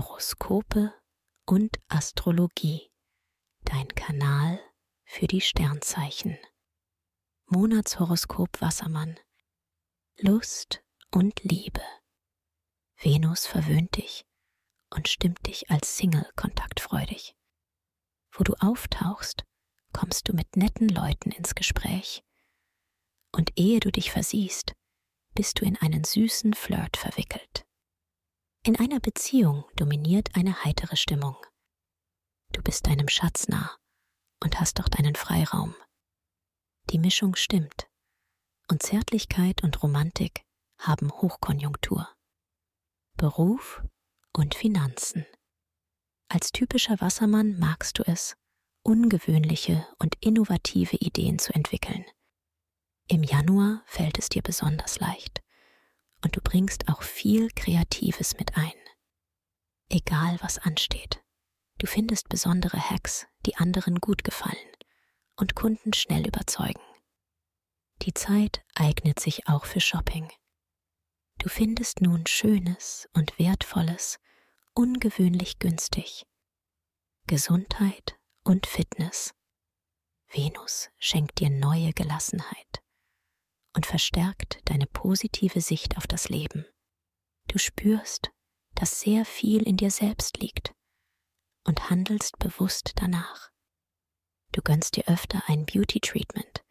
Horoskope und Astrologie. Dein Kanal für die Sternzeichen. Monatshoroskop Wassermann. Lust und Liebe. Venus verwöhnt dich und stimmt dich als Single kontaktfreudig. Wo du auftauchst, kommst du mit netten Leuten ins Gespräch. Und ehe du dich versiehst, bist du in einen süßen Flirt verwickelt. In einer Beziehung dominiert eine heitere Stimmung. Du bist deinem Schatz nah und hast doch deinen Freiraum. Die Mischung stimmt und Zärtlichkeit und Romantik haben Hochkonjunktur. Beruf und Finanzen. Als typischer Wassermann magst du es, ungewöhnliche und innovative Ideen zu entwickeln. Im Januar fällt es dir besonders leicht bringst auch viel Kreatives mit ein. Egal was ansteht, du findest besondere Hacks, die anderen gut gefallen und Kunden schnell überzeugen. Die Zeit eignet sich auch für Shopping. Du findest nun Schönes und Wertvolles ungewöhnlich günstig. Gesundheit und Fitness. Venus schenkt dir neue Gelassenheit und verstärkt deine positive Sicht auf das Leben. Du spürst, dass sehr viel in dir selbst liegt und handelst bewusst danach. Du gönnst dir öfter ein Beauty Treatment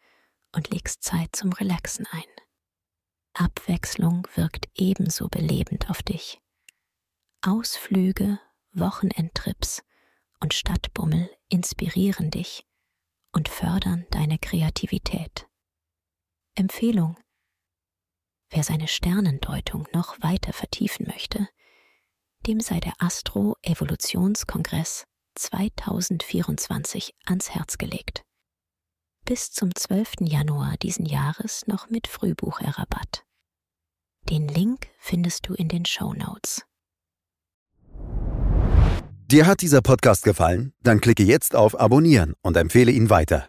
und legst Zeit zum Relaxen ein. Abwechslung wirkt ebenso belebend auf dich. Ausflüge, Wochenendtrips und Stadtbummel inspirieren dich und fördern deine Kreativität. Empfehlung. Wer seine Sternendeutung noch weiter vertiefen möchte, dem sei der Astro-Evolutionskongress 2024 ans Herz gelegt. Bis zum 12. Januar diesen Jahres noch mit Frühbucherrabatt. Den Link findest du in den Show Notes. Dir hat dieser Podcast gefallen? Dann klicke jetzt auf Abonnieren und empfehle ihn weiter.